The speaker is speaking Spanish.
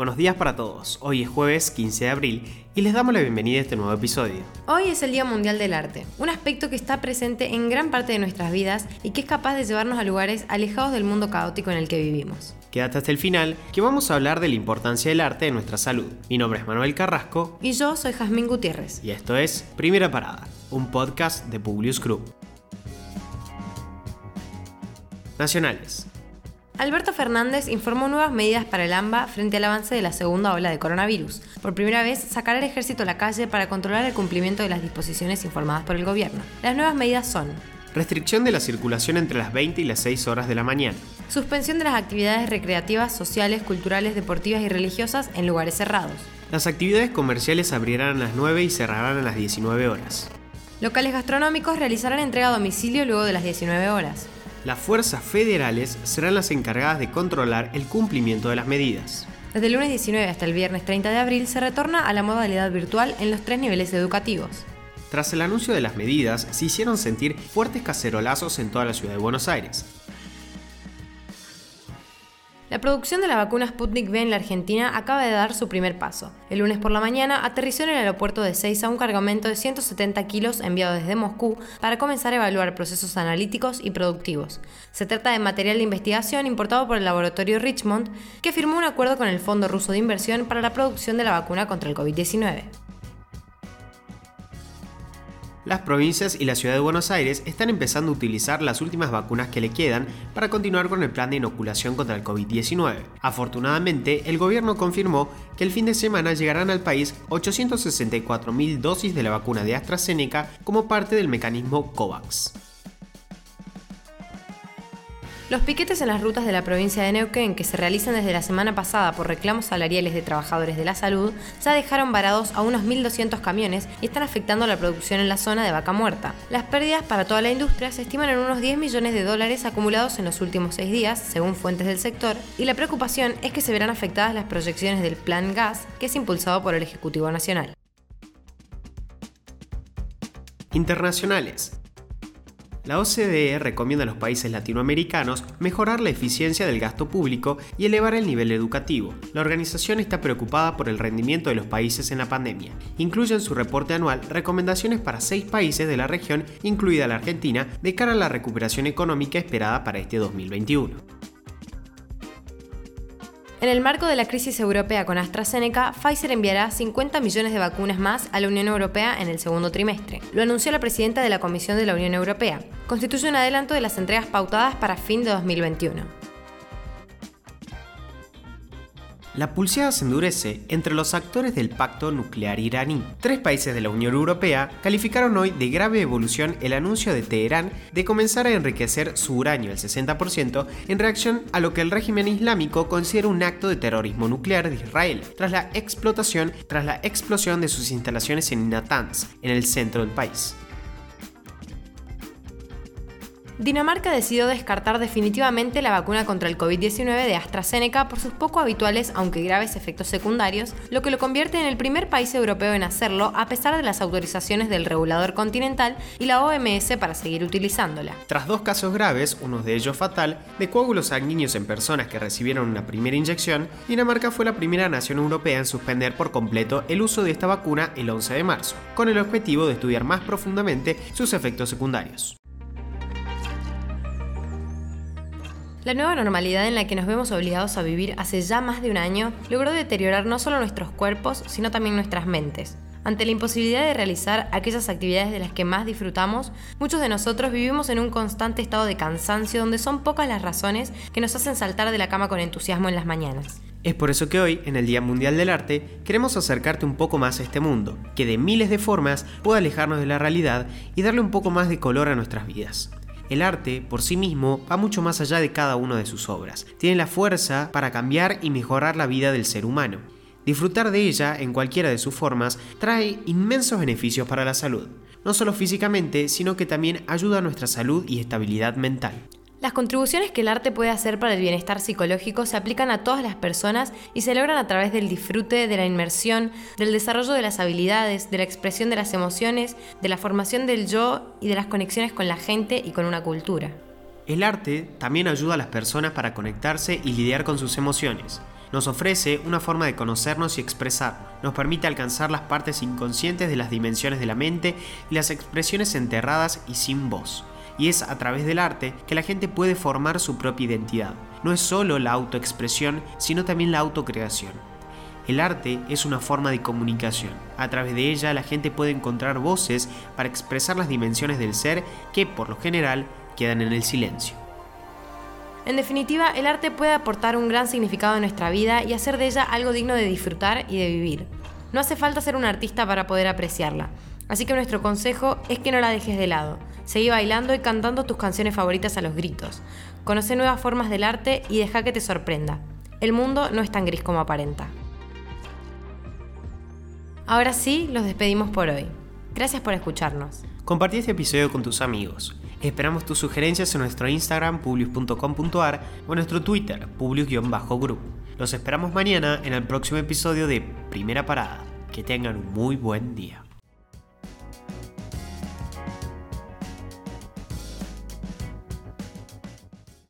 Buenos días para todos. Hoy es jueves 15 de abril y les damos la bienvenida a este nuevo episodio. Hoy es el Día Mundial del Arte, un aspecto que está presente en gran parte de nuestras vidas y que es capaz de llevarnos a lugares alejados del mundo caótico en el que vivimos. Quédate hasta el final, que vamos a hablar de la importancia del arte en nuestra salud. Mi nombre es Manuel Carrasco. Y yo soy Jazmín Gutiérrez. Y esto es Primera Parada, un podcast de Publius Group. Nacionales. Alberto Fernández informó nuevas medidas para el AMBA frente al avance de la segunda ola de coronavirus. Por primera vez, sacará el ejército a la calle para controlar el cumplimiento de las disposiciones informadas por el gobierno. Las nuevas medidas son Restricción de la circulación entre las 20 y las 6 horas de la mañana. Suspensión de las actividades recreativas, sociales, culturales, deportivas y religiosas en lugares cerrados. Las actividades comerciales abrirán a las 9 y cerrarán a las 19 horas. Locales gastronómicos realizarán entrega a domicilio luego de las 19 horas las fuerzas federales serán las encargadas de controlar el cumplimiento de las medidas. Desde el lunes 19 hasta el viernes 30 de abril se retorna a la modalidad virtual en los tres niveles educativos. Tras el anuncio de las medidas, se hicieron sentir fuertes cacerolazos en toda la ciudad de Buenos Aires. La producción de la vacuna Sputnik V en la Argentina acaba de dar su primer paso. El lunes por la mañana aterrizó en el aeropuerto de Seiza un cargamento de 170 kilos enviado desde Moscú para comenzar a evaluar procesos analíticos y productivos. Se trata de material de investigación importado por el laboratorio Richmond, que firmó un acuerdo con el Fondo Ruso de Inversión para la producción de la vacuna contra el COVID-19. Las provincias y la ciudad de Buenos Aires están empezando a utilizar las últimas vacunas que le quedan para continuar con el plan de inoculación contra el COVID-19. Afortunadamente, el gobierno confirmó que el fin de semana llegarán al país 864.000 dosis de la vacuna de AstraZeneca como parte del mecanismo COVAX. Los piquetes en las rutas de la provincia de Neuquén, que se realizan desde la semana pasada por reclamos salariales de trabajadores de la salud, ya dejaron varados a unos 1.200 camiones y están afectando la producción en la zona de vaca muerta. Las pérdidas para toda la industria se estiman en unos 10 millones de dólares acumulados en los últimos seis días, según fuentes del sector, y la preocupación es que se verán afectadas las proyecciones del Plan Gas, que es impulsado por el Ejecutivo Nacional. Internacionales. La OCDE recomienda a los países latinoamericanos mejorar la eficiencia del gasto público y elevar el nivel educativo. La organización está preocupada por el rendimiento de los países en la pandemia. Incluye en su reporte anual recomendaciones para seis países de la región, incluida la Argentina, de cara a la recuperación económica esperada para este 2021. En el marco de la crisis europea con AstraZeneca, Pfizer enviará 50 millones de vacunas más a la Unión Europea en el segundo trimestre. Lo anunció la presidenta de la Comisión de la Unión Europea. Constituye un adelanto de las entregas pautadas para fin de 2021. La pulseada se endurece entre los actores del pacto nuclear iraní. Tres países de la Unión Europea calificaron hoy de grave evolución el anuncio de Teherán de comenzar a enriquecer su uranio al 60% en reacción a lo que el régimen islámico considera un acto de terrorismo nuclear de Israel, tras la explotación, tras la explosión de sus instalaciones en Natanz, en el centro del país. Dinamarca decidió descartar definitivamente la vacuna contra el COVID-19 de AstraZeneca por sus poco habituales, aunque graves efectos secundarios, lo que lo convierte en el primer país europeo en hacerlo a pesar de las autorizaciones del regulador continental y la OMS para seguir utilizándola. Tras dos casos graves, uno de ellos fatal, de coágulos sanguíneos en personas que recibieron una primera inyección, Dinamarca fue la primera nación europea en suspender por completo el uso de esta vacuna el 11 de marzo, con el objetivo de estudiar más profundamente sus efectos secundarios. La nueva normalidad en la que nos vemos obligados a vivir hace ya más de un año logró deteriorar no solo nuestros cuerpos, sino también nuestras mentes. Ante la imposibilidad de realizar aquellas actividades de las que más disfrutamos, muchos de nosotros vivimos en un constante estado de cansancio donde son pocas las razones que nos hacen saltar de la cama con entusiasmo en las mañanas. Es por eso que hoy, en el Día Mundial del Arte, queremos acercarte un poco más a este mundo, que de miles de formas puede alejarnos de la realidad y darle un poco más de color a nuestras vidas. El arte, por sí mismo, va mucho más allá de cada una de sus obras. Tiene la fuerza para cambiar y mejorar la vida del ser humano. Disfrutar de ella, en cualquiera de sus formas, trae inmensos beneficios para la salud, no solo físicamente, sino que también ayuda a nuestra salud y estabilidad mental. Las contribuciones que el arte puede hacer para el bienestar psicológico se aplican a todas las personas y se logran a través del disfrute, de la inmersión, del desarrollo de las habilidades, de la expresión de las emociones, de la formación del yo y de las conexiones con la gente y con una cultura. El arte también ayuda a las personas para conectarse y lidiar con sus emociones. Nos ofrece una forma de conocernos y expresar. Nos permite alcanzar las partes inconscientes de las dimensiones de la mente y las expresiones enterradas y sin voz. Y es a través del arte que la gente puede formar su propia identidad. No es solo la autoexpresión, sino también la autocreación. El arte es una forma de comunicación. A través de ella la gente puede encontrar voces para expresar las dimensiones del ser que, por lo general, quedan en el silencio. En definitiva, el arte puede aportar un gran significado a nuestra vida y hacer de ella algo digno de disfrutar y de vivir. No hace falta ser un artista para poder apreciarla. Así que nuestro consejo es que no la dejes de lado. Seguí bailando y cantando tus canciones favoritas a los gritos. Conoce nuevas formas del arte y deja que te sorprenda. El mundo no es tan gris como aparenta. Ahora sí, los despedimos por hoy. Gracias por escucharnos. Compartí este episodio con tus amigos. Esperamos tus sugerencias en nuestro Instagram publius.com.ar o en nuestro Twitter publius-group. Los esperamos mañana en el próximo episodio de Primera Parada. Que tengan un muy buen día.